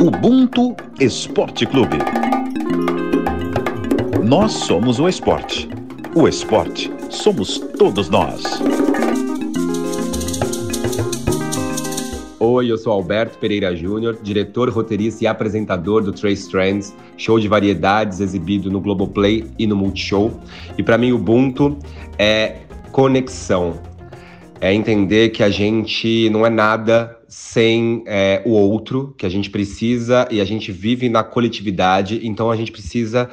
Ubuntu Esporte Clube. Nós somos o esporte. O esporte somos todos nós. Oi, eu sou Alberto Pereira Júnior, diretor, roteirista e apresentador do Trace Trends, show de variedades exibido no Globoplay e no Multishow. E para mim, Ubuntu é conexão. É entender que a gente não é nada sem é, o outro, que a gente precisa e a gente vive na coletividade, então a gente precisa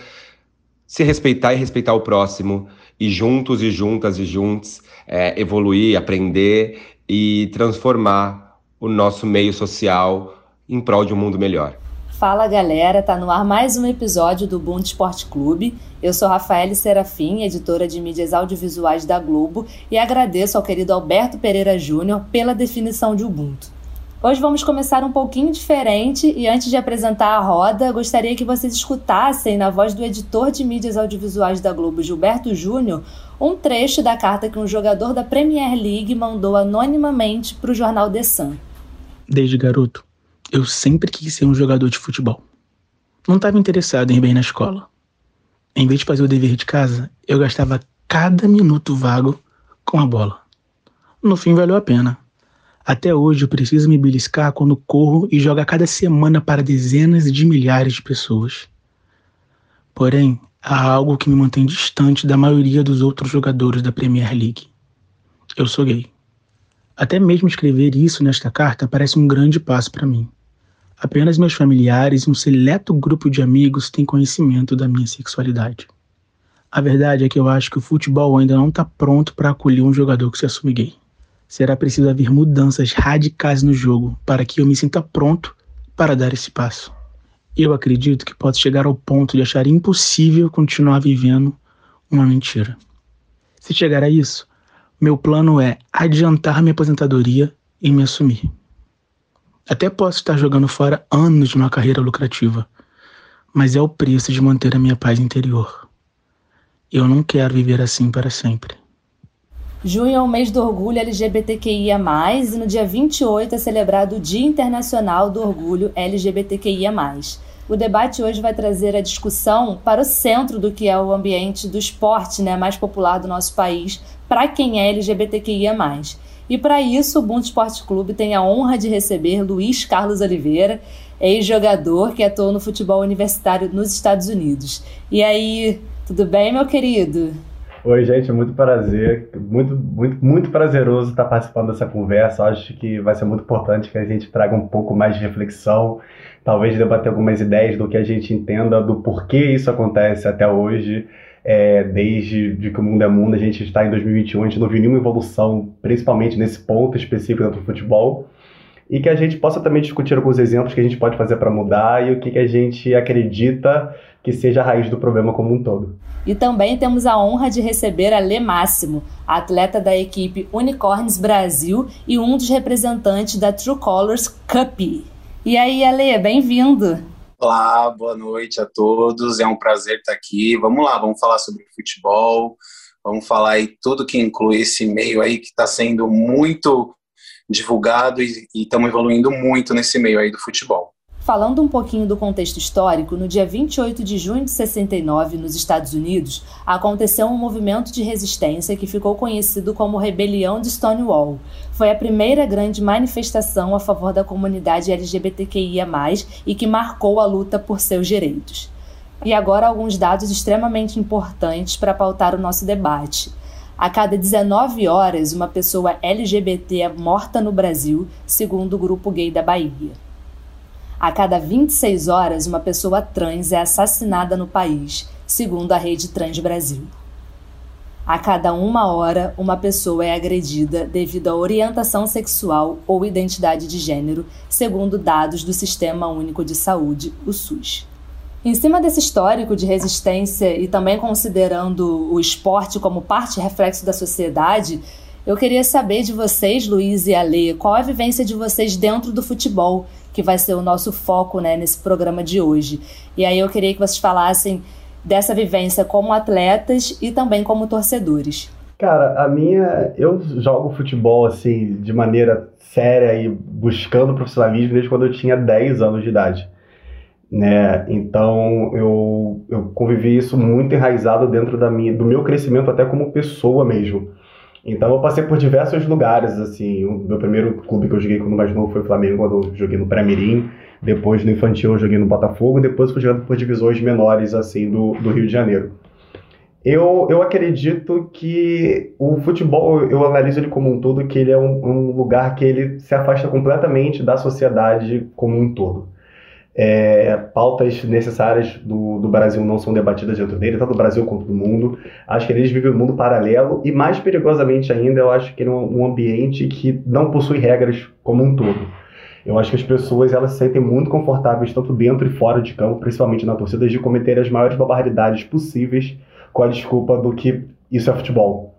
se respeitar e respeitar o próximo, e juntos e juntas e juntos é, evoluir, aprender e transformar o nosso meio social em prol de um mundo melhor. Fala galera, tá no ar mais um episódio do Ubuntu Esporte Clube. Eu sou Rafael Serafim, editora de mídias audiovisuais da Globo, e agradeço ao querido Alberto Pereira Júnior pela definição de Ubuntu. Hoje vamos começar um pouquinho diferente e antes de apresentar a roda, gostaria que vocês escutassem na voz do editor de mídias audiovisuais da Globo, Gilberto Júnior, um trecho da carta que um jogador da Premier League mandou anonimamente para o jornal The Sun. Desde garoto, eu sempre quis ser um jogador de futebol. Não estava interessado em ir bem na escola. Em vez de fazer o dever de casa, eu gastava cada minuto vago com a bola. No fim, valeu a pena até hoje eu preciso me beliscar quando corro e jogo a cada semana para dezenas de milhares de pessoas. Porém, há algo que me mantém distante da maioria dos outros jogadores da Premier League. Eu sou gay. Até mesmo escrever isso nesta carta parece um grande passo para mim. Apenas meus familiares e um seleto grupo de amigos têm conhecimento da minha sexualidade. A verdade é que eu acho que o futebol ainda não está pronto para acolher um jogador que se assume gay será preciso haver mudanças radicais no jogo para que eu me sinta pronto para dar esse passo. Eu acredito que posso chegar ao ponto de achar impossível continuar vivendo uma mentira. Se chegar a isso, meu plano é adiantar minha aposentadoria e me assumir. Até posso estar jogando fora anos de uma carreira lucrativa, mas é o preço de manter a minha paz interior. Eu não quero viver assim para sempre. Junho é o mês do orgulho LGBTQIA, e no dia 28 é celebrado o Dia Internacional do Orgulho LGBTQIA. O debate hoje vai trazer a discussão para o centro do que é o ambiente do esporte né, mais popular do nosso país, para quem é LGBTQIA. E para isso, o Ubuntu Esporte Clube tem a honra de receber Luiz Carlos Oliveira, ex-jogador que atuou no futebol universitário nos Estados Unidos. E aí, tudo bem, meu querido? Oi, gente, muito prazer, muito, muito, muito prazeroso estar participando dessa conversa. Acho que vai ser muito importante que a gente traga um pouco mais de reflexão, talvez debater algumas ideias do que a gente entenda do porquê isso acontece até hoje. É, desde de que o mundo é mundo, a gente está em 2021, a gente não viu nenhuma evolução, principalmente nesse ponto específico dentro do futebol e que a gente possa também discutir alguns exemplos que a gente pode fazer para mudar e o que, que a gente acredita que seja a raiz do problema como um todo. E também temos a honra de receber a Lê Máximo, atleta da equipe Unicorns Brasil e um dos representantes da True Colors Cup. E aí, Ale, bem-vindo! Olá, boa noite a todos. É um prazer estar aqui. Vamos lá, vamos falar sobre futebol. Vamos falar aí tudo que inclui esse meio aí que está sendo muito divulgado e estamos evoluindo muito nesse meio aí do futebol. Falando um pouquinho do contexto histórico, no dia 28 de junho de 69, nos Estados Unidos, aconteceu um movimento de resistência que ficou conhecido como Rebelião de Stonewall. Foi a primeira grande manifestação a favor da comunidade LGBTQIA, e que marcou a luta por seus direitos. E agora alguns dados extremamente importantes para pautar o nosso debate. A cada 19 horas, uma pessoa LGBT é morta no Brasil, segundo o grupo gay da Bahia. A cada 26 horas, uma pessoa trans é assassinada no país, segundo a rede Trans Brasil. A cada uma hora, uma pessoa é agredida devido à orientação sexual ou identidade de gênero, segundo dados do Sistema Único de Saúde, o SUS. Em cima desse histórico de resistência e também considerando o esporte como parte reflexo da sociedade, eu queria saber de vocês, Luiz e Ale, qual a vivência de vocês dentro do futebol, que vai ser o nosso foco né, nesse programa de hoje. E aí eu queria que vocês falassem dessa vivência como atletas e também como torcedores. Cara, a minha. Eu jogo futebol assim, de maneira séria e buscando profissionalismo desde quando eu tinha 10 anos de idade. né? Então eu, eu convivi isso muito enraizado dentro da minha, do meu crescimento até como pessoa mesmo. Então eu passei por diversos lugares, assim, o meu primeiro clube que eu joguei quando mais novo foi o Flamengo, quando eu joguei no Pré-Mirim, depois no Infantil eu joguei no Botafogo, depois fui jogando por divisões menores, assim, do, do Rio de Janeiro. Eu, eu acredito que o futebol, eu analiso ele como um todo, que ele é um, um lugar que ele se afasta completamente da sociedade como um todo. É, pautas necessárias do, do Brasil não são debatidas dentro dele, tanto do Brasil quanto do mundo. Acho que eles vivem um mundo paralelo e, mais perigosamente ainda, eu acho que é um, um ambiente que não possui regras como um todo. Eu acho que as pessoas elas se sentem muito confortáveis, tanto dentro e fora de campo, principalmente na torcida, de cometer as maiores barbaridades possíveis com a desculpa do que isso é futebol.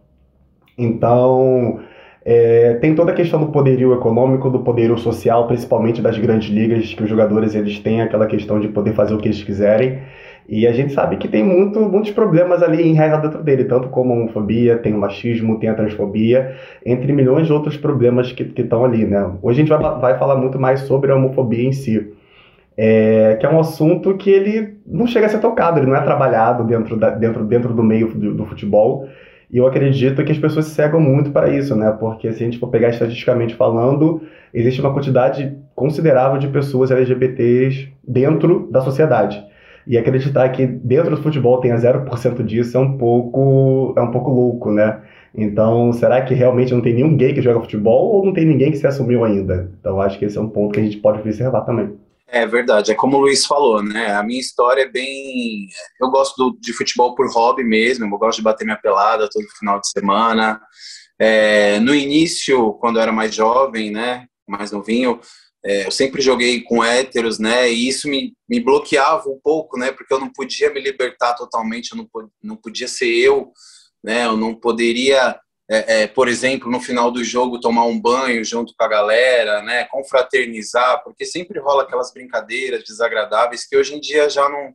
Então, é, tem toda a questão do poderio econômico, do poderio social, principalmente das grandes ligas, que os jogadores eles têm aquela questão de poder fazer o que eles quiserem. E a gente sabe que tem muito, muitos problemas ali enraizados dentro dele, tanto como a homofobia, tem o machismo, tem a transfobia, entre milhões de outros problemas que estão ali, né? Hoje a gente vai, vai falar muito mais sobre a homofobia em si, é, que é um assunto que ele não chega a ser tocado, ele não é trabalhado dentro, da, dentro, dentro do meio do, do futebol, e eu acredito que as pessoas cegam muito para isso, né? Porque se a gente for pegar estatisticamente falando, existe uma quantidade considerável de pessoas LGBTs dentro da sociedade. E acreditar que dentro do futebol tenha 0% disso é um pouco é um pouco louco, né? Então, será que realmente não tem nenhum gay que joga futebol ou não tem ninguém que se assumiu ainda? Então, acho que esse é um ponto que a gente pode observar também. É verdade, é como o Luiz falou, né? A minha história é bem. Eu gosto do, de futebol por hobby mesmo, eu gosto de bater minha pelada todo final de semana. É, no início, quando eu era mais jovem, né? Mais novinho, é, eu sempre joguei com héteros, né? E isso me, me bloqueava um pouco, né? Porque eu não podia me libertar totalmente, eu não, não podia ser eu, né? Eu não poderia é, é, por exemplo, no final do jogo tomar um banho junto com a galera, né, confraternizar, porque sempre rola aquelas brincadeiras desagradáveis que hoje em dia já não,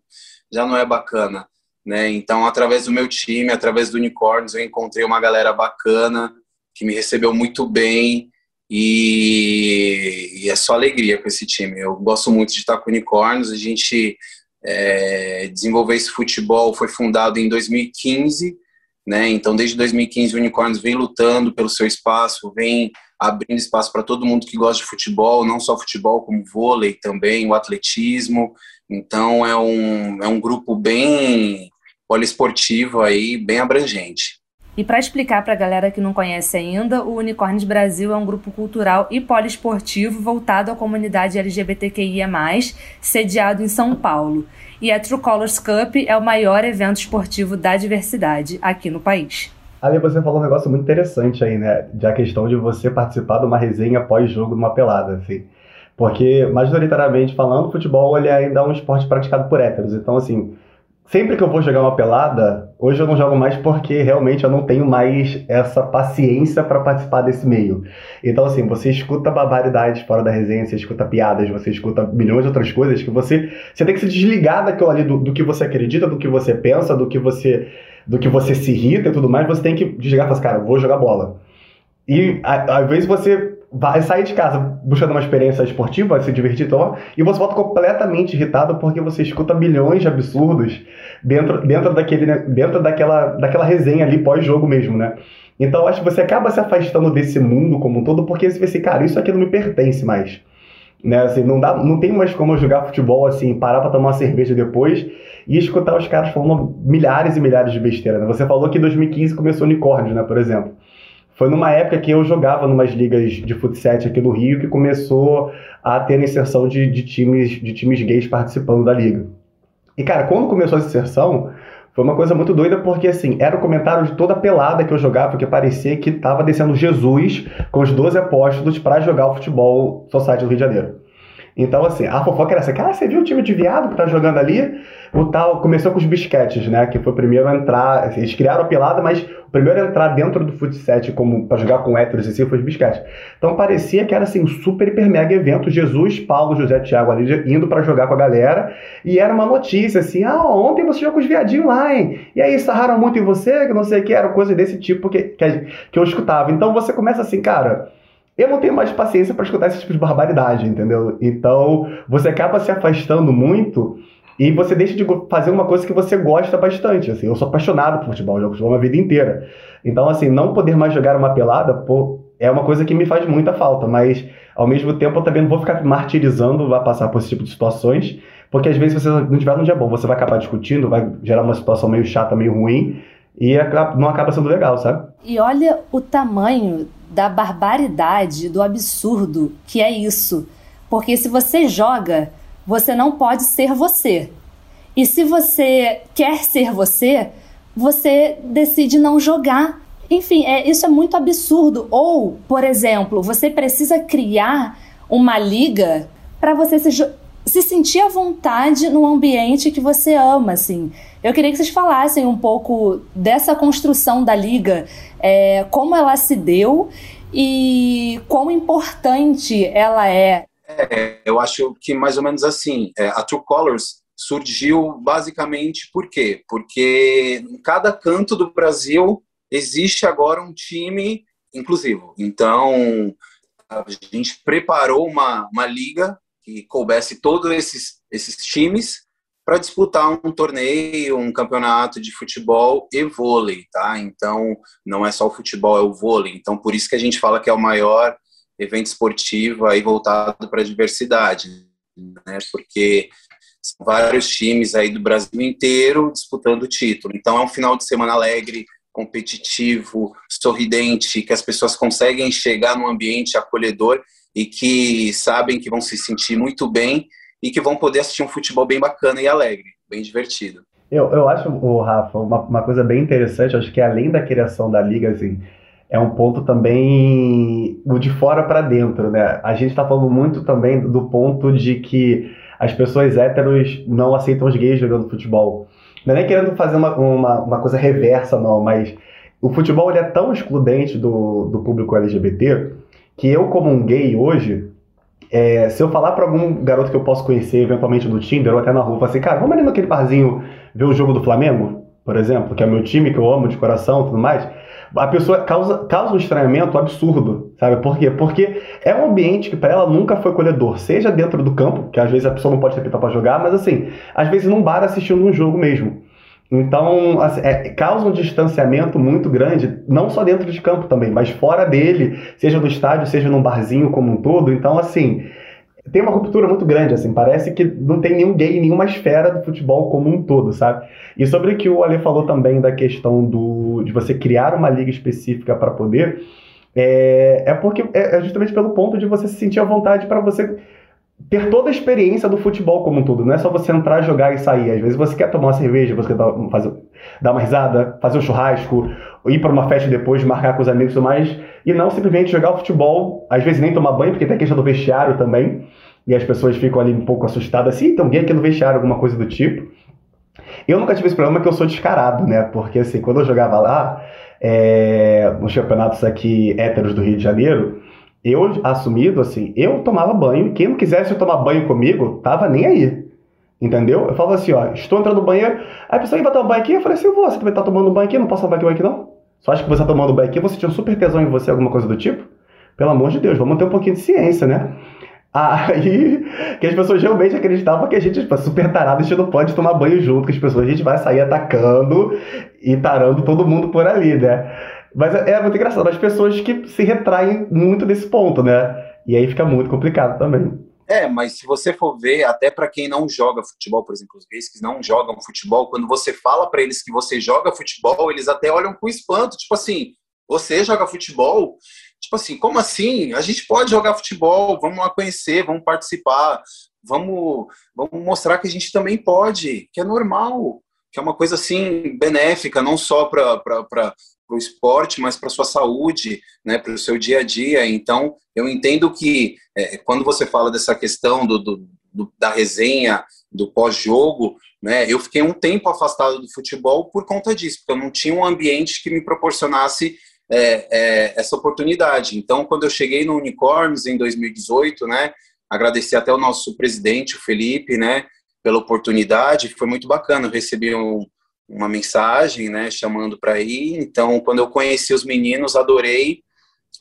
já não é bacana. Né? Então, através do meu time, através do Unicorns, eu encontrei uma galera bacana que me recebeu muito bem e, e é só alegria com esse time. Eu gosto muito de estar com o Unicorns, a gente é, desenvolveu esse futebol, foi fundado em 2015 né? Então, desde 2015, o Unicorns vem lutando pelo seu espaço, vem abrindo espaço para todo mundo que gosta de futebol, não só futebol, como vôlei também, o atletismo. Então, é um, é um grupo bem poliesportivo aí, bem abrangente. E para explicar para a galera que não conhece ainda, o Unicórnios Brasil é um grupo cultural e poliesportivo voltado à comunidade LGBTQIA+, sediado em São Paulo e a True Colors Cup é o maior evento esportivo da diversidade aqui no país. Ali você falou um negócio muito interessante aí, né? De a questão de você participar de uma resenha pós-jogo de uma pelada, assim. Porque, majoritariamente falando, futebol ele ainda é um esporte praticado por héteros. Então, assim, sempre que eu vou jogar uma pelada, hoje eu não jogo mais porque realmente eu não tenho mais essa paciência para participar desse meio. Então, assim, você escuta barbaridades fora da resenha, você escuta piadas, você escuta milhões de outras coisas que você, você tem que se desligar daquilo ali, do, do que você acredita, do que você pensa, do que você, do que você se irrita e tudo mais, você tem que desligar e falar assim, cara, vou jogar bola. E às vezes você vai sair de casa buscando uma experiência esportiva, se divertir então, e você volta completamente irritado porque você escuta milhões de absurdos dentro, dentro, daquele, né, dentro daquela, daquela resenha ali pós-jogo mesmo, né? Então acho que você acaba se afastando desse mundo como um todo porque você vê assim, cara, isso aqui não me pertence mais. Né, assim, não, dá, não tem mais como jogar futebol assim, parar para tomar uma cerveja depois e escutar os caras falando milhares e milhares de besteira. Né? Você falou que em 2015 começou unicórnio, né, por exemplo. Foi numa época que eu jogava numas ligas de futsal aqui no Rio que começou a ter a inserção de, de, times, de times gays participando da liga. E, cara, quando começou essa inserção, foi uma coisa muito doida porque, assim, era o comentário de toda a pelada que eu jogava, porque parecia que tava descendo Jesus com os 12 apóstolos para jogar o futebol Society do Rio de Janeiro. Então, assim, a fofoca era assim, cara, você viu o time de viado que tá jogando ali? O tal, começou com os bisquetes, né, que foi o primeiro a entrar, assim, eles criaram a pelada, mas o primeiro a entrar dentro do futset como para jogar com héteros e assim foi os bisquetes. Então parecia que era assim um super hiper mega evento, Jesus, Paulo, José, Tiago ali indo para jogar com a galera, e era uma notícia assim, ah, ontem você jogou com os viadinhos lá, hein? E aí sarraram muito em você, que não sei o que, era coisa desse tipo que, que, que eu escutava. Então você começa assim, cara, eu não tenho mais paciência para escutar esse tipo de barbaridade, entendeu? Então, você acaba se afastando muito e você deixa de fazer uma coisa que você gosta bastante. Assim, eu sou apaixonado por futebol, jogo futebol a vida inteira. Então, assim, não poder mais jogar uma pelada, pô, é uma coisa que me faz muita falta, mas ao mesmo tempo eu também não vou ficar martirizando, vai passar por esse tipo de situações, porque às vezes você não tiver um dia bom, você vai acabar discutindo, vai gerar uma situação meio chata, meio ruim, e não acaba sendo legal, sabe? E olha o tamanho da barbaridade, do absurdo que é isso. Porque se você joga, você não pode ser você. E se você quer ser você, você decide não jogar. Enfim, é, isso é muito absurdo. Ou, por exemplo, você precisa criar uma liga para você se, se sentir à vontade no ambiente que você ama, assim. Eu queria que vocês falassem um pouco dessa construção da liga, é, como ela se deu e quão importante ela é. é. Eu acho que mais ou menos assim, é, a True Colors surgiu basicamente por quê? Porque em cada canto do Brasil existe agora um time inclusivo. Então, a gente preparou uma, uma liga que coubesse todos esses, esses times para disputar um torneio, um campeonato de futebol e vôlei, tá? Então, não é só o futebol, é o vôlei. Então, por isso que a gente fala que é o maior evento esportivo aí voltado para a diversidade, né? Porque são vários times aí do Brasil inteiro disputando o título. Então, é um final de semana alegre, competitivo, sorridente, que as pessoas conseguem chegar num ambiente acolhedor e que sabem que vão se sentir muito bem e que vão poder assistir um futebol bem bacana e alegre, bem divertido. Eu, eu acho, o Rafa, uma, uma coisa bem interessante, acho que além da criação da liga, assim, é um ponto também o de fora para dentro, né? A gente está falando muito também do ponto de que as pessoas héteros não aceitam os gays jogando futebol. Não é nem querendo fazer uma, uma, uma coisa reversa, não, mas o futebol ele é tão excludente do, do público LGBT que eu, como um gay hoje, é, se eu falar para algum garoto que eu posso conhecer, eventualmente no Tinder ou até na rua, falar assim, cara, vamos ali naquele barzinho ver o jogo do Flamengo, por exemplo, que é o meu time que eu amo de coração tudo mais, a pessoa causa, causa um estranhamento absurdo, sabe? Por quê? Porque é um ambiente que para ela nunca foi acolhedor, seja dentro do campo, que às vezes a pessoa não pode se para jogar, mas assim, às vezes num bar assistindo um jogo mesmo. Então, assim, é, causa um distanciamento muito grande, não só dentro de campo também, mas fora dele, seja no estádio, seja num barzinho como um todo. Então, assim, tem uma ruptura muito grande, assim, parece que não tem nenhum gay em nenhuma esfera do futebol como um todo, sabe? E sobre o que o Ale falou também da questão do, de você criar uma liga específica para poder, é, é porque é, é justamente pelo ponto de você se sentir à vontade para você ter toda a experiência do futebol como um todo. Não é só você entrar, jogar e sair. Às vezes você quer tomar uma cerveja, você quer dar, fazer, dar uma risada, fazer um churrasco, ir para uma festa depois, marcar com os amigos e tudo mais. E não simplesmente jogar o futebol, às vezes nem tomar banho, porque tem a questão do vestiário também. E as pessoas ficam ali um pouco assustadas. Assim, tem alguém aqui no vestiário, alguma coisa do tipo. Eu nunca tive esse problema porque eu sou descarado, né? Porque assim, quando eu jogava lá, é, nos campeonatos aqui héteros do Rio de Janeiro, eu assumido assim, eu tomava banho, e quem não quisesse tomar banho comigo, tava nem aí. Entendeu? Eu falava assim, ó, estou entrando no banheiro, aí a pessoa vai tomar banho aqui, eu falei assim, eu vou, você também tá tomando banho aqui, não posso tomar banho aqui não? Só acha que você tá tomando banho aqui, você tinha um super tesão em você, alguma coisa do tipo? Pelo amor de Deus, vamos ter um pouquinho de ciência, né? Aí, que as pessoas realmente acreditavam que a gente, tipo, é super tarado, a gente não pode tomar banho junto, que as pessoas, a gente vai sair atacando e tarando todo mundo por ali, né? Mas é, é muito engraçado, as pessoas que se retraem muito desse ponto, né? E aí fica muito complicado também. É, mas se você for ver, até para quem não joga futebol, por exemplo, os gays que não jogam futebol, quando você fala para eles que você joga futebol, eles até olham com espanto, tipo assim, você joga futebol? Tipo assim, como assim? A gente pode jogar futebol, vamos lá conhecer, vamos participar, vamos, vamos mostrar que a gente também pode, que é normal, que é uma coisa assim benéfica, não só para para o esporte, mas para sua saúde, né, para o seu dia a dia. Então, eu entendo que é, quando você fala dessa questão do, do, do da resenha, do pós-jogo, né, eu fiquei um tempo afastado do futebol por conta disso, porque eu não tinha um ambiente que me proporcionasse é, é, essa oportunidade. Então, quando eu cheguei no Unicorns em 2018, né, agradecer até o nosso presidente, o Felipe, né, pela oportunidade, foi muito bacana. Eu recebi um, uma mensagem, né, chamando para ir. Então, quando eu conheci os meninos, adorei.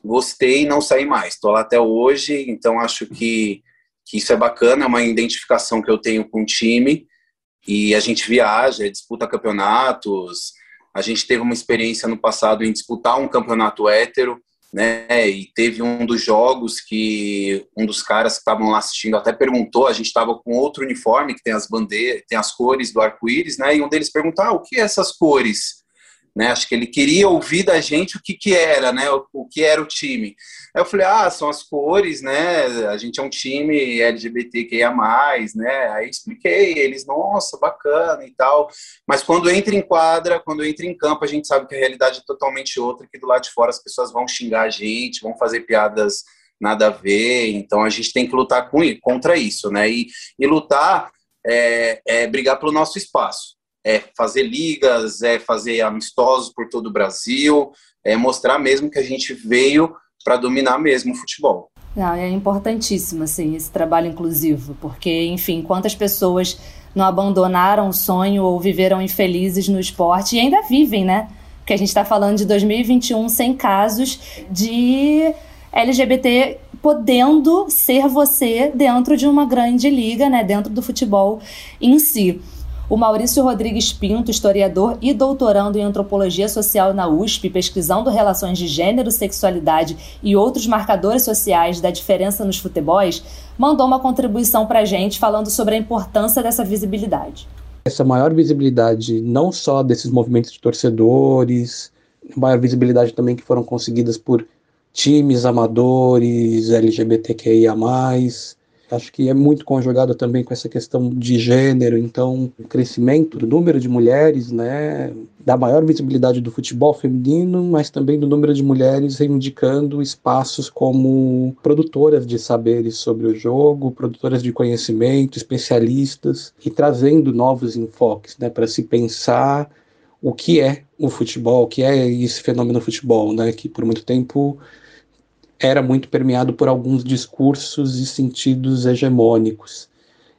gostei e não saí mais. Estou lá até hoje, então acho que, que isso é bacana, é uma identificação que eu tenho com o time. E a gente viaja, disputa campeonatos. A gente teve uma experiência no passado em disputar um campeonato hétero, né? E teve um dos jogos que um dos caras que estavam lá assistindo até perguntou. A gente estava com outro uniforme que tem as bandeiras, tem as cores do arco-íris, né? E um deles perguntou: ah, o que é essas cores? Né? Acho que ele queria ouvir da gente o que, que era, né? O, o, que era o time. Aí eu falei, ah, são as cores, né? A gente é um time LGBTQIA+, né? Aí expliquei, eles, nossa, bacana e tal. Mas quando entra em quadra, quando entra em campo, a gente sabe que a realidade é totalmente outra, que do lado de fora as pessoas vão xingar a gente, vão fazer piadas nada a ver, então a gente tem que lutar com, contra isso, né? E, e lutar é, é brigar pelo nosso espaço é fazer ligas, é fazer amistosos por todo o Brasil, é mostrar mesmo que a gente veio para dominar mesmo o futebol. Não, é importantíssimo assim, esse trabalho inclusivo, porque, enfim, quantas pessoas não abandonaram o sonho ou viveram infelizes no esporte e ainda vivem, né? Porque a gente está falando de 2021 sem casos de LGBT podendo ser você dentro de uma grande liga, né? Dentro do futebol em si. O Maurício Rodrigues Pinto, historiador e doutorando em antropologia social na USP, pesquisando relações de gênero, sexualidade e outros marcadores sociais da diferença nos futebols, mandou uma contribuição para a gente falando sobre a importância dessa visibilidade. Essa maior visibilidade, não só desses movimentos de torcedores, maior visibilidade também que foram conseguidas por times amadores, LGBTQIA, acho que é muito conjugado também com essa questão de gênero, então o crescimento do número de mulheres, né, da maior visibilidade do futebol feminino, mas também do número de mulheres reivindicando espaços como produtoras de saberes sobre o jogo, produtoras de conhecimento, especialistas e trazendo novos enfoques, né, para se pensar o que é o futebol, o que é esse fenômeno futebol, né, que por muito tempo era muito permeado por alguns discursos e sentidos hegemônicos.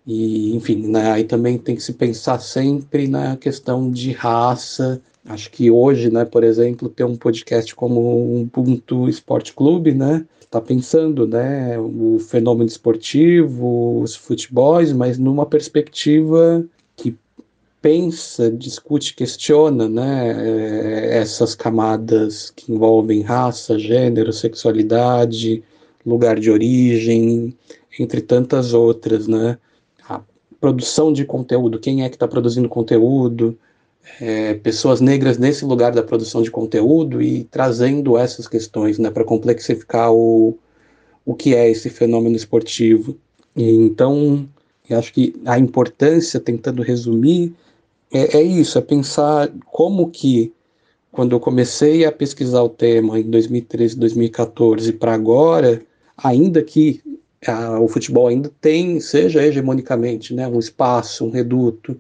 E, enfim, né, aí também tem que se pensar sempre na questão de raça. Acho que hoje, né, por exemplo, ter um podcast como um Ponto Esporte Clube, né, está pensando, né, o fenômeno esportivo, os futebols, mas numa perspectiva pensa, discute, questiona né, eh, essas camadas que envolvem raça, gênero, sexualidade, lugar de origem, entre tantas outras, né? A produção de conteúdo, quem é que está produzindo conteúdo, é, pessoas negras nesse lugar da produção de conteúdo e trazendo essas questões, né, para complexificar o, o que é esse fenômeno esportivo. E, então, eu acho que a importância, tentando resumir, é, é isso, é pensar como que, quando eu comecei a pesquisar o tema em 2013, 2014 para agora, ainda que a, o futebol ainda tem, seja hegemonicamente, né, um espaço, um reduto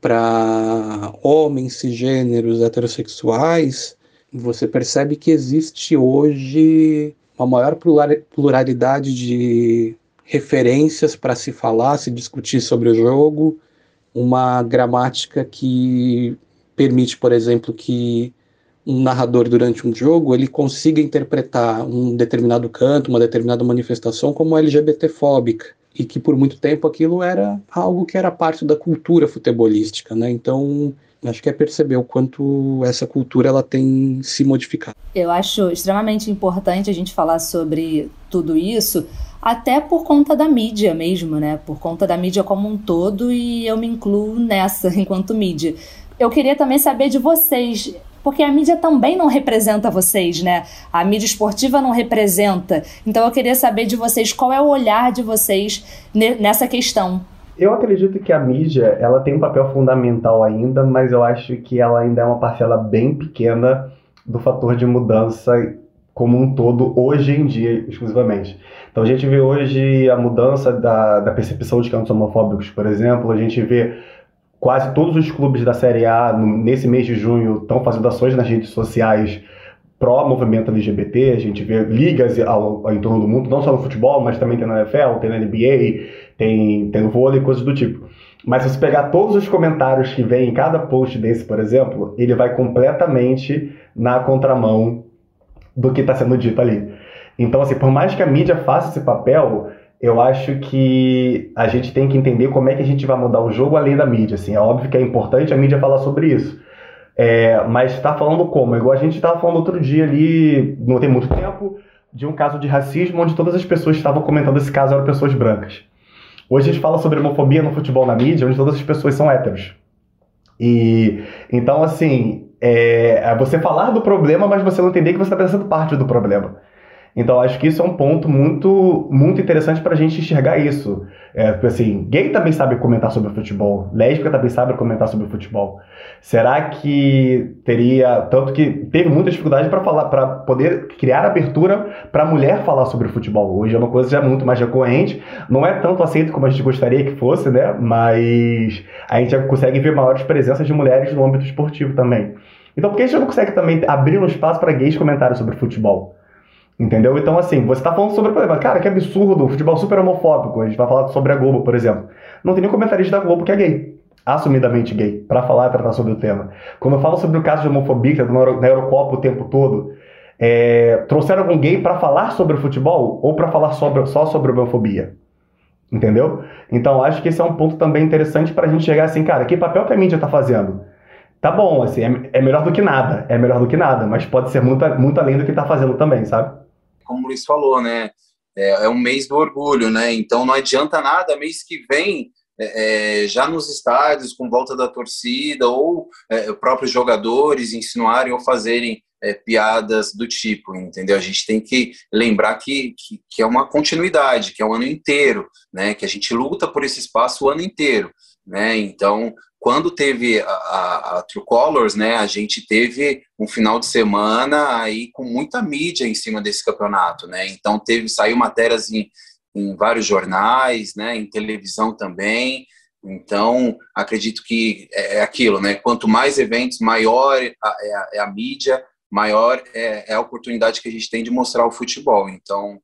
para homens cisgêneros heterossexuais, você percebe que existe hoje uma maior pluralidade de referências para se falar, se discutir sobre o jogo, uma gramática que permite, por exemplo, que um narrador durante um jogo ele consiga interpretar um determinado canto, uma determinada manifestação como LGBTfóbica e que por muito tempo aquilo era algo que era parte da cultura futebolística, né? Então acho que é perceber o quanto essa cultura ela tem se modificado. Eu acho extremamente importante a gente falar sobre tudo isso, até por conta da mídia mesmo, né? Por conta da mídia como um todo e eu me incluo nessa enquanto mídia. Eu queria também saber de vocês, porque a mídia também não representa vocês, né? A mídia esportiva não representa. Então eu queria saber de vocês qual é o olhar de vocês nessa questão. Eu acredito que a mídia ela tem um papel fundamental ainda, mas eu acho que ela ainda é uma parcela bem pequena do fator de mudança como um todo hoje em dia exclusivamente. Então a gente vê hoje a mudança da, da percepção de cantos homofóbicos, por exemplo, a gente vê quase todos os clubes da Série A nesse mês de junho estão fazendo ações nas redes sociais pró-movimento LGBT, a gente vê ligas ao, ao, em torno do mundo, não só no futebol, mas também tem na NFL, tem na NBA, tem, tem no vôlei, coisas do tipo. Mas se você pegar todos os comentários que vem em cada post desse, por exemplo, ele vai completamente na contramão do que está sendo dito ali. Então, assim, por mais que a mídia faça esse papel, eu acho que a gente tem que entender como é que a gente vai mudar o jogo além da mídia. Assim, é óbvio que é importante a mídia falar sobre isso. É, mas está falando como? Igual a gente estava falando outro dia ali, não tem muito tempo, de um caso de racismo onde todas as pessoas que estavam comentando esse caso eram pessoas brancas. Hoje a gente fala sobre homofobia no futebol na mídia, onde todas as pessoas são héteros. E então, assim, é, é você falar do problema, mas você não entender que você está fazendo parte do problema. Então acho que isso é um ponto muito, muito interessante para a gente enxergar isso. É, assim, gay também sabe comentar sobre futebol, lésbica também sabe comentar sobre futebol. Será que teria tanto que teve muita dificuldade para falar, para poder criar abertura para a mulher falar sobre futebol? Hoje é uma coisa já muito mais recorrente, não é tanto aceito como a gente gostaria que fosse, né? Mas a gente já consegue ver maiores presenças de mulheres no âmbito esportivo também. Então, por que a gente não consegue também abrir um espaço para gays comentarem sobre futebol? Entendeu? Então, assim, você está falando sobre o problema. Cara, que absurdo, futebol super homofóbico. A gente vai falar sobre a Globo, por exemplo. Não tem nenhum comentarista da Globo que é gay. Assumidamente gay, para falar e tratar sobre o tema. Quando eu falo sobre o caso de homofobia, que é na Eurocopa o tempo todo, é, trouxeram algum gay para falar sobre o futebol ou para falar sobre, só sobre homofobia? Entendeu? Então, acho que esse é um ponto também interessante para a gente chegar assim, cara, que papel que a mídia está fazendo? Tá bom, assim, é, é, melhor do que nada, é melhor do que nada, mas pode ser muito, muito além do que está fazendo também, sabe? Como o Luiz falou, né? É, é um mês do orgulho, né? Então não adianta nada mês que vem é, é já nos estádios, com volta da torcida, ou é, próprios jogadores insinuarem ou fazerem é, piadas do tipo, entendeu? A gente tem que lembrar que, que, que, é uma continuidade, que é um ano inteiro, né? Que a gente luta por esse espaço o ano inteiro, né? Então, quando teve a, a, a, True Colors, né, a gente teve um final de semana aí com muita mídia em cima desse campeonato, né? Então teve saiu matérias em, em vários jornais, né, em televisão também. Então acredito que é, é aquilo, né? Quanto mais eventos, maior é a, é a mídia, maior é, é, a oportunidade que a gente tem de mostrar o futebol. Então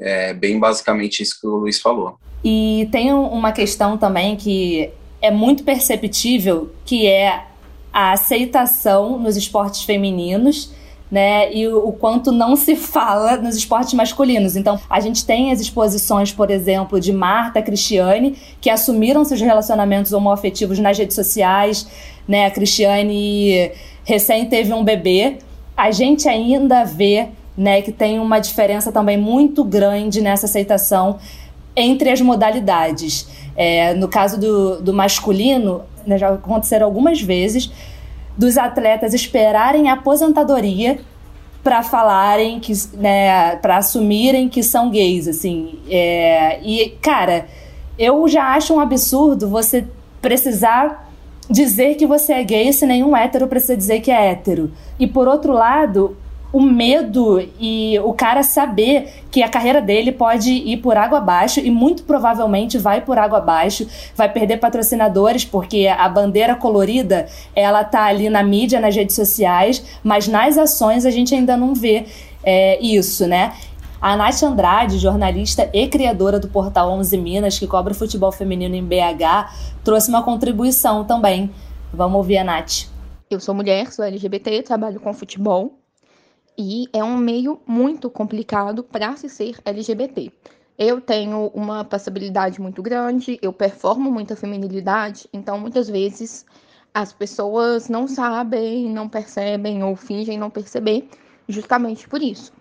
é bem basicamente isso que o Luiz falou. E tem uma questão também que é muito perceptível que é a aceitação nos esportes femininos, né? E o, o, quanto não se fala nos esportes masculinos. Então, a gente tem as exposições, por exemplo, de Marta Cristiane, que assumiram seus relacionamentos homoafetivos nas redes sociais, né? A Cristiane recém teve um bebê. A gente ainda vê, né, que tem uma diferença também muito grande nessa aceitação entre as modalidades. É, no caso do, do masculino, né, já aconteceram algumas vezes dos atletas esperarem a aposentadoria para falarem que, né, para assumirem que são gays, assim. É, e cara, eu já acho um absurdo você precisar dizer que você é gay se nenhum hétero precisa dizer que é hétero. E por outro lado, o medo e o cara saber que a carreira dele pode ir por água abaixo e muito provavelmente vai por água abaixo, vai perder patrocinadores porque a bandeira colorida ela tá ali na mídia, nas redes sociais, mas nas ações a gente ainda não vê é, isso, né? A Nath Andrade, jornalista e criadora do portal 11 Minas, que cobre futebol feminino em BH, trouxe uma contribuição também. Vamos ouvir a Nath. Eu sou mulher, sou LGBT, trabalho com futebol e é um meio muito complicado para se ser LGBT. Eu tenho uma passabilidade muito grande, eu performo muita feminilidade, então muitas vezes as pessoas não sabem, não percebem ou fingem não perceber, justamente por isso.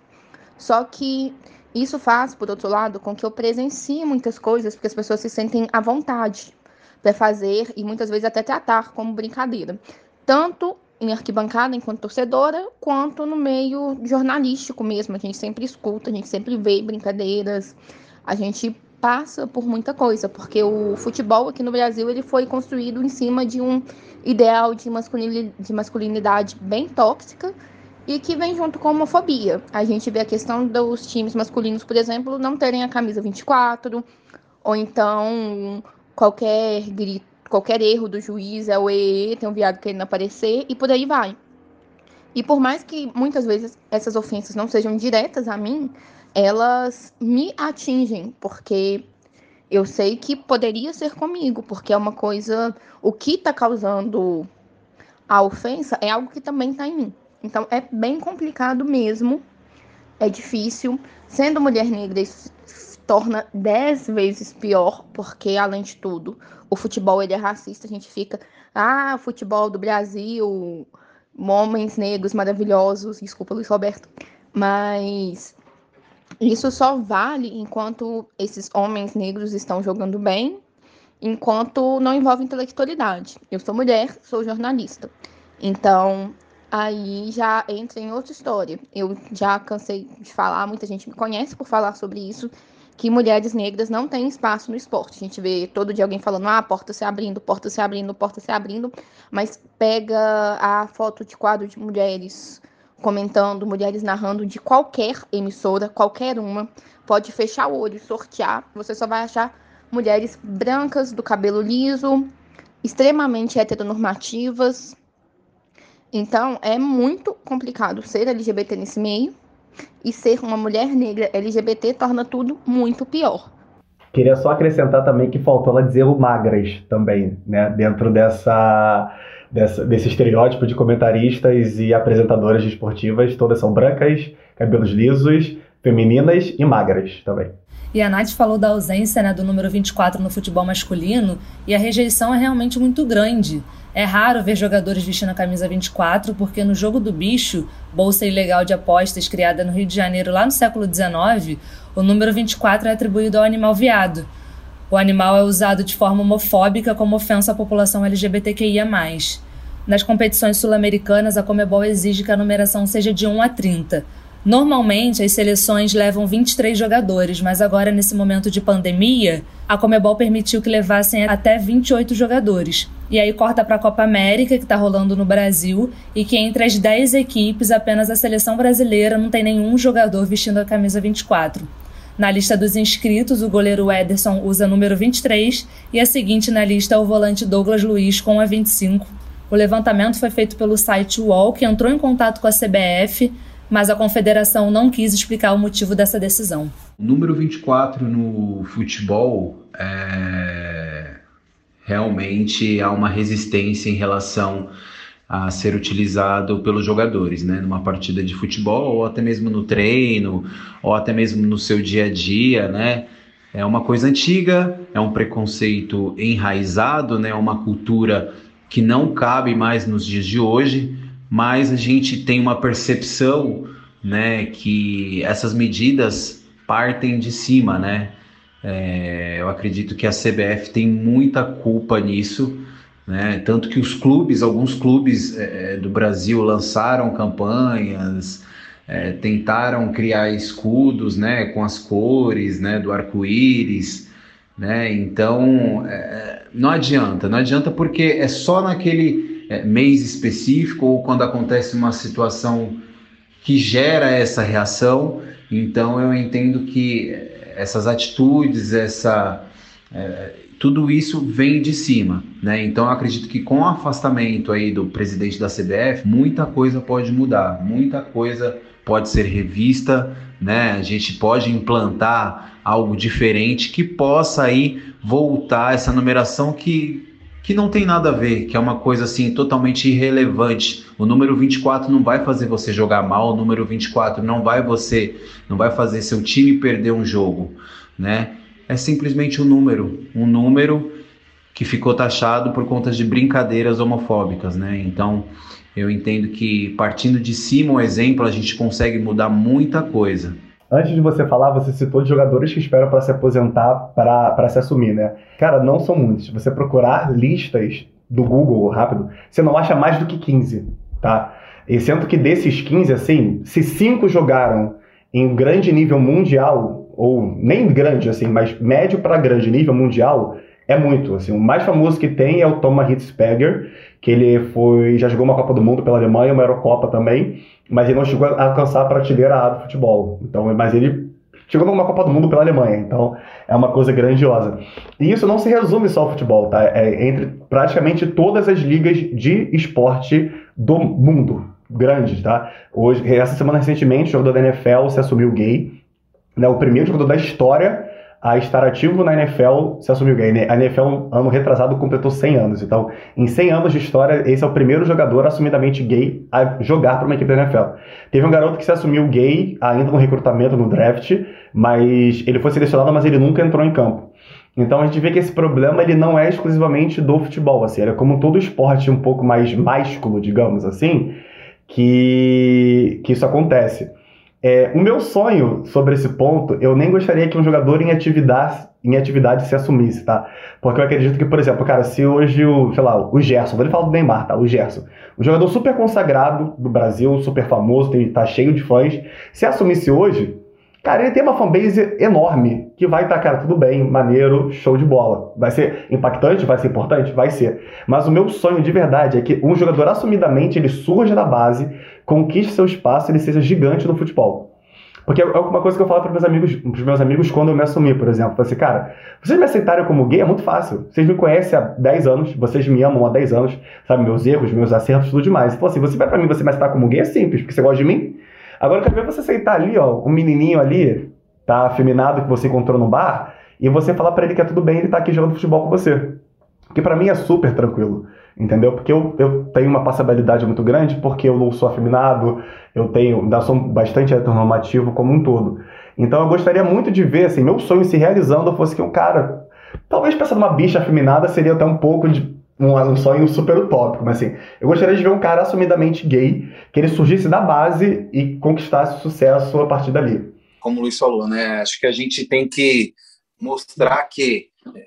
Só que isso faz, por outro lado, com que eu presencie muitas coisas, porque as pessoas se sentem à vontade para fazer e muitas vezes até tratar como brincadeira. Tanto em arquibancada enquanto torcedora, quanto no meio jornalístico mesmo. A gente sempre escuta, a gente sempre vê brincadeiras, a gente passa por muita coisa, porque o futebol aqui no Brasil ele foi construído em cima de um ideal de masculinidade, de masculinidade bem tóxica e que vem junto com a homofobia. A gente vê a questão dos times masculinos, por exemplo, não terem a camisa 24, ou então qualquer grito qualquer erro do juiz é o EE, tem um viado querendo aparecer e por aí vai. E por mais que muitas vezes essas ofensas não sejam diretas a mim, elas me atingem, porque eu sei que poderia ser comigo, porque é uma coisa. O que está causando a ofensa é algo que também está em mim. Então é bem complicado mesmo é difícil. Sendo mulher negra, isso torna dez vezes pior, porque, além de tudo, o futebol ele é racista. A gente fica, ah, futebol do Brasil, homens negros maravilhosos. Desculpa, Luiz Roberto. Mas isso só vale enquanto esses homens negros estão jogando bem, enquanto não envolve intelectualidade. Eu sou mulher, sou jornalista. Então, aí já entra em outra história. Eu já cansei de falar, muita gente me conhece por falar sobre isso, que mulheres negras não têm espaço no esporte. A gente vê todo dia alguém falando, ah, porta se abrindo, porta se abrindo, porta se abrindo, mas pega a foto de quadro de mulheres comentando, mulheres narrando de qualquer emissora, qualquer uma, pode fechar o olho, sortear, você só vai achar mulheres brancas, do cabelo liso, extremamente heteronormativas. Então, é muito complicado ser LGBT nesse meio e ser uma mulher negra LGBT torna tudo muito pior. Queria só acrescentar também que faltou ela dizer o magras também, né? Dentro dessa, dessa, desse estereótipo de comentaristas e apresentadoras esportivas, todas são brancas, cabelos lisos, femininas e magras também. E a Nath falou da ausência né, do número 24 no futebol masculino e a rejeição é realmente muito grande. É raro ver jogadores vestindo a camisa 24, porque no jogo do bicho, bolsa ilegal de apostas criada no Rio de Janeiro lá no século XIX, o número 24 é atribuído ao animal viado. O animal é usado de forma homofóbica como ofensa à população LGBTQIA. Nas competições sul-americanas, a Comebol exige que a numeração seja de 1 a 30. Normalmente, as seleções levam 23 jogadores, mas agora, nesse momento de pandemia, a Comebol permitiu que levassem até 28 jogadores. E aí corta para a Copa América, que está rolando no Brasil, e que entre as 10 equipes, apenas a seleção brasileira não tem nenhum jogador vestindo a camisa 24. Na lista dos inscritos, o goleiro Ederson usa número 23 e a seguinte na lista é o volante Douglas Luiz com a 25. O levantamento foi feito pelo site UOL, que entrou em contato com a CBF mas a confederação não quis explicar o motivo dessa decisão. O número 24 no futebol é... realmente há uma resistência em relação a ser utilizado pelos jogadores, né, numa partida de futebol ou até mesmo no treino ou até mesmo no seu dia a dia, né? É uma coisa antiga, é um preconceito enraizado, né, uma cultura que não cabe mais nos dias de hoje mas a gente tem uma percepção, né, que essas medidas partem de cima, né? É, eu acredito que a CBF tem muita culpa nisso, né? Tanto que os clubes, alguns clubes é, do Brasil lançaram campanhas, é, tentaram criar escudos, né, com as cores, né, do arco-íris, né? Então, é, não adianta, não adianta porque é só naquele é, mês específico ou quando acontece uma situação que gera essa reação. Então eu entendo que essas atitudes, essa é, tudo isso vem de cima, né? Então eu acredito que com o afastamento aí do presidente da CBF, muita coisa pode mudar, muita coisa pode ser revista, né? A gente pode implantar algo diferente que possa aí voltar essa numeração que que não tem nada a ver, que é uma coisa assim totalmente irrelevante. O número 24 não vai fazer você jogar mal, o número 24 não vai você, não vai fazer seu time perder um jogo, né? É simplesmente um número, um número que ficou taxado por conta de brincadeiras homofóbicas, né? Então, eu entendo que partindo de cima o exemplo, a gente consegue mudar muita coisa. Antes de você falar, você citou de jogadores que esperam para se aposentar para se assumir, né? Cara, não são muitos. Você procurar listas do Google rápido, você não acha mais do que 15, tá? E sendo que desses 15, assim, se cinco jogaram em grande nível mundial, ou nem grande, assim, mas médio para grande nível mundial, é muito. Assim, o mais famoso que tem é o Thomas Hitzberger, que ele foi já jogou uma Copa do Mundo pela Alemanha, uma Eurocopa também, mas ele não chegou a alcançar a prateleira A do futebol. Então, mas ele chegou numa Copa do Mundo pela Alemanha, então é uma coisa grandiosa. E isso não se resume só ao futebol, tá? É entre praticamente todas as ligas de esporte do mundo, grandes, tá? Hoje, essa semana recentemente, o jogador da NFL se assumiu gay, né? O primeiro jogador da história a estar ativo na NFL se assumiu gay. A NFL, ano retrasado, completou 100 anos. Então, em 100 anos de história, esse é o primeiro jogador assumidamente gay a jogar para uma equipe da NFL. Teve um garoto que se assumiu gay ainda no recrutamento, no draft, mas ele foi selecionado, mas ele nunca entrou em campo. Então a gente vê que esse problema ele não é exclusivamente do futebol, assim, ele é como todo esporte um pouco mais másculo, digamos assim, que, que isso acontece. É, o meu sonho sobre esse ponto, eu nem gostaria que um jogador em atividade, em atividade se assumisse, tá? Porque eu acredito que, por exemplo, cara, se hoje o, sei lá, o Gerson, vou falar do Neymar, tá? O Gerson, um jogador super consagrado do Brasil, super famoso, tem, tá cheio de fãs, se assumisse hoje, Cara, ele tem uma fanbase enorme, que vai estar, tá, cara, tudo bem, maneiro, show de bola. Vai ser impactante? Vai ser importante? Vai ser. Mas o meu sonho de verdade é que um jogador assumidamente ele surja da base, conquiste seu espaço, ele seja gigante no futebol. Porque é uma coisa que eu falo para meus amigos, pros meus amigos quando eu me assumi, por exemplo. Falei assim, cara, vocês me aceitarem como gay é muito fácil. Vocês me conhecem há 10 anos, vocês me amam há 10 anos, sabe, meus erros, meus acertos, tudo demais. Então assim, você vai para mim, você me aceitar como gay é simples, porque você gosta de mim, Agora eu quero ver você aceitar ali, ó, um menininho ali, tá afeminado que você encontrou no bar, e você falar para ele que é tudo bem, ele tá aqui jogando futebol com você. Que para mim é super tranquilo, entendeu? Porque eu, eu tenho uma passabilidade muito grande, porque eu não sou afeminado, eu tenho, ainda sou bastante heteronormativo como um todo. Então eu gostaria muito de ver, assim, meu sonho se realizando fosse que um cara, talvez pensando numa bicha afeminada seria até um pouco de um, um sonho super utópico, mas assim, eu gostaria de ver um cara assumidamente gay, que ele surgisse da base e conquistasse sucesso a partir dali. Como o Luiz falou, né? Acho que a gente tem que mostrar que é,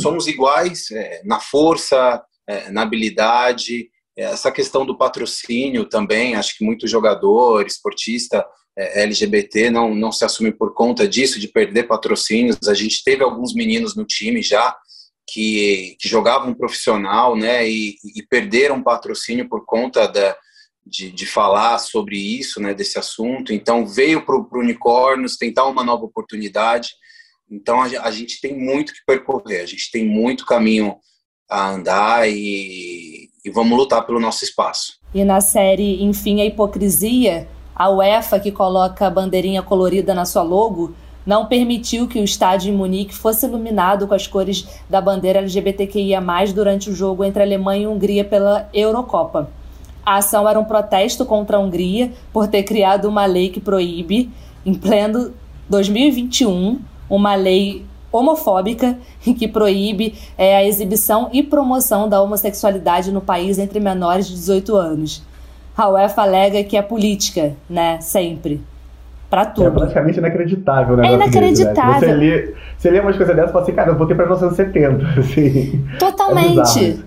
somos iguais é, na força, é, na habilidade, é, essa questão do patrocínio também, acho que muito jogador, esportista é, LGBT não, não se assume por conta disso, de perder patrocínios. A gente teve alguns meninos no time já que, que jogavam profissional, né, e, e perderam patrocínio por conta da, de, de falar sobre isso, né, desse assunto. Então veio para o Unicórnios tentar uma nova oportunidade. Então a, a, gente tem muito que percorrer, a gente tem muito caminho a andar e, e vamos lutar pelo nosso espaço. E na série Enfim a Hipocrisia, a UEFA que coloca a bandeirinha colorida na sua logo não permitiu que o estádio em Munique fosse iluminado com as cores da bandeira LGBTQIA+, durante o jogo entre Alemanha e Hungria pela Eurocopa. A ação era um protesto contra a Hungria por ter criado uma lei que proíbe, em pleno 2021, uma lei homofóbica que proíbe é, a exibição e promoção da homossexualidade no país entre menores de 18 anos. A UEFA alega que é política, né? Sempre para tudo. É praticamente inacreditável, né? É inacreditável. Né? Você, lê, você lê umas coisas dessas e fala assim, cara, eu voltei para 1970. Assim. Totalmente. É isso,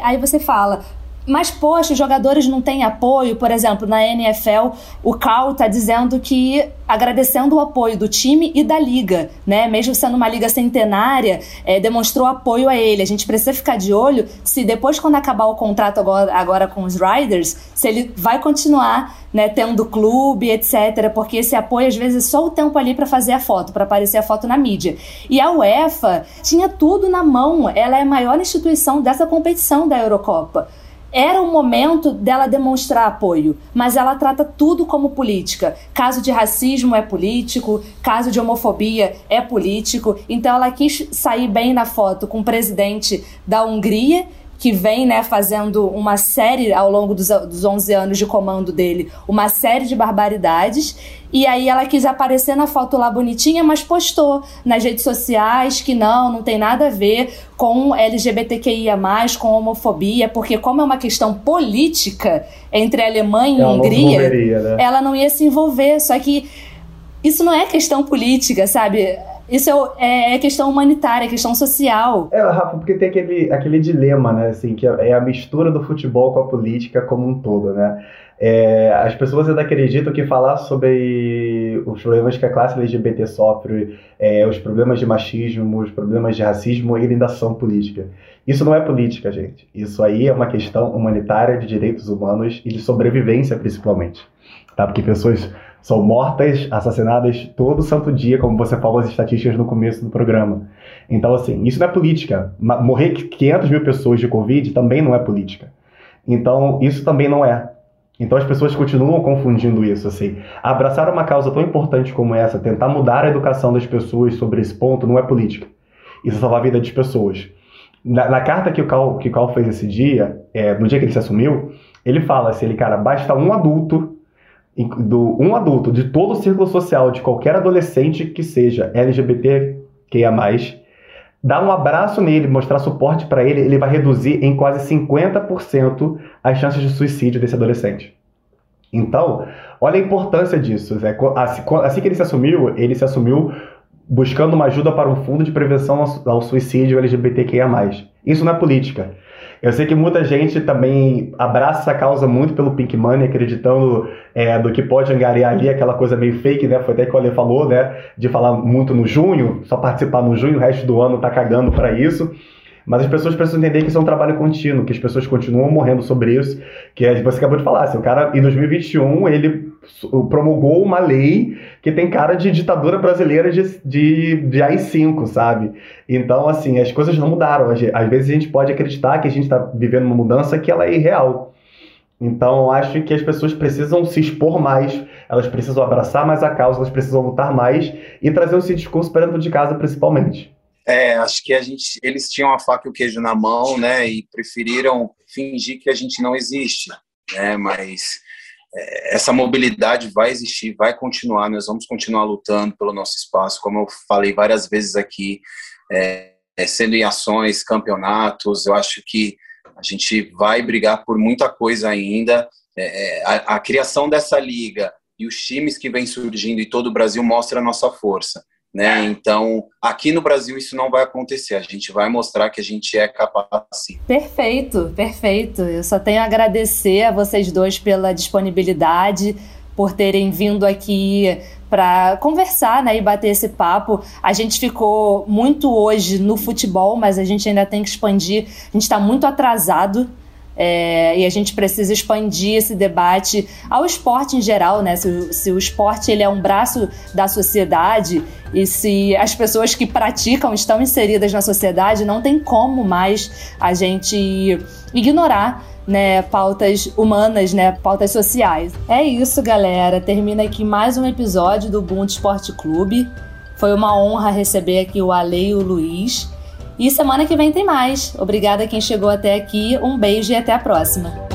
Aí você fala, mas, poxa, os jogadores não têm apoio. Por exemplo, na NFL, o Cal está dizendo que agradecendo o apoio do time e da liga, né? Mesmo sendo uma liga centenária, é, demonstrou apoio a ele. A gente precisa ficar de olho se depois, quando acabar o contrato agora, agora com os Riders, se ele vai continuar né, tendo clube, etc. Porque esse apoio, às vezes, é só o tempo ali para fazer a foto, para aparecer a foto na mídia. E a UEFA tinha tudo na mão. Ela é a maior instituição dessa competição da Eurocopa era o momento dela demonstrar apoio, mas ela trata tudo como política. Caso de racismo é político, caso de homofobia é político. Então ela quis sair bem na foto com o presidente da Hungria que vem né, fazendo uma série ao longo dos, dos 11 anos de comando dele, uma série de barbaridades. E aí ela quis aparecer na foto lá bonitinha, mas postou nas redes sociais que não, não tem nada a ver com LGBTQIA+, com homofobia, porque como é uma questão política entre Alemanha e a Hungria, né? ela não ia se envolver. Só que isso não é questão política, sabe? Isso é, é, questão humanitária, é questão social. É, Rafa, porque tem aquele, aquele dilema, né? Assim, que é a mistura do futebol com a política como um todo, né? É, as pessoas ainda acreditam que falar sobre os problemas que a classe LGBT sofre, é, os problemas de machismo, os problemas de racismo, ainda são política. Isso não é política, gente. Isso aí é uma questão humanitária de direitos humanos e de sobrevivência, principalmente. Tá? Porque pessoas são mortas, assassinadas todo santo dia, como você falou as estatísticas no começo do programa. Então, assim, isso não é política. Morrer 500 mil pessoas de Covid também não é política. Então, isso também não é. Então as pessoas continuam confundindo isso, assim. Abraçar uma causa tão importante como essa, tentar mudar a educação das pessoas sobre esse ponto, não é política. Isso é salvar a vida das pessoas. Na, na carta que o Cal, que o Cal fez esse dia, é, no dia que ele se assumiu, ele fala assim, ele, cara, basta um adulto, do, um adulto de todo o círculo social, de qualquer adolescente que seja LGBTQIA+, dar um abraço nele, mostrar suporte para ele, ele vai reduzir em quase 50% as chances de suicídio desse adolescente. Então, olha a importância disso. Assim, assim que ele se assumiu, ele se assumiu buscando uma ajuda para um fundo de prevenção ao suicídio LGBTQIA+. Isso não é política. Eu sei que muita gente também abraça essa causa muito pelo Pink Money, acreditando é, do que pode angariar ali aquela coisa meio fake, né? Foi até que o Ale falou, né? De falar muito no junho, só participar no junho, o resto do ano tá cagando para isso. Mas as pessoas precisam entender que isso é um trabalho contínuo, que as pessoas continuam morrendo sobre isso, que é, você acabou de falar, assim, o cara, em 2021, ele promulgou uma lei que tem cara de ditadura brasileira de, de, de AI-5, sabe? Então, assim, as coisas não mudaram. Às vezes a gente pode acreditar que a gente está vivendo uma mudança que ela é irreal. Então, acho que as pessoas precisam se expor mais, elas precisam abraçar mais a causa, elas precisam lutar mais e trazer esse discurso para dentro de casa, principalmente. É, acho que a gente, eles tinham a faca e o queijo na mão, né, e preferiram fingir que a gente não existe, né, mas essa mobilidade vai existir, vai continuar, nós vamos continuar lutando pelo nosso espaço, como eu falei várias vezes aqui, é, é sendo em ações, campeonatos, eu acho que a gente vai brigar por muita coisa ainda, é, é, a, a criação dessa liga e os times que vêm surgindo em todo o Brasil mostra a nossa força. Né? Então, aqui no Brasil isso não vai acontecer. A gente vai mostrar que a gente é capaz sim. Perfeito, perfeito. Eu só tenho a agradecer a vocês dois pela disponibilidade, por terem vindo aqui para conversar né, e bater esse papo. A gente ficou muito hoje no futebol, mas a gente ainda tem que expandir. A gente está muito atrasado é, e a gente precisa expandir esse debate ao esporte em geral, né? Se, se, o esporte ele é um braço da sociedade e se as pessoas que praticam estão inseridas na sociedade, não tem como mais a gente ignorar né, pautas humanas, né, pautas sociais. É isso, galera. Termina aqui mais um episódio do Ubuntu Esporte Clube. Foi uma honra receber aqui o Ale e o Luiz. E semana que vem tem mais. Obrigada a quem chegou até aqui. Um beijo e até a próxima.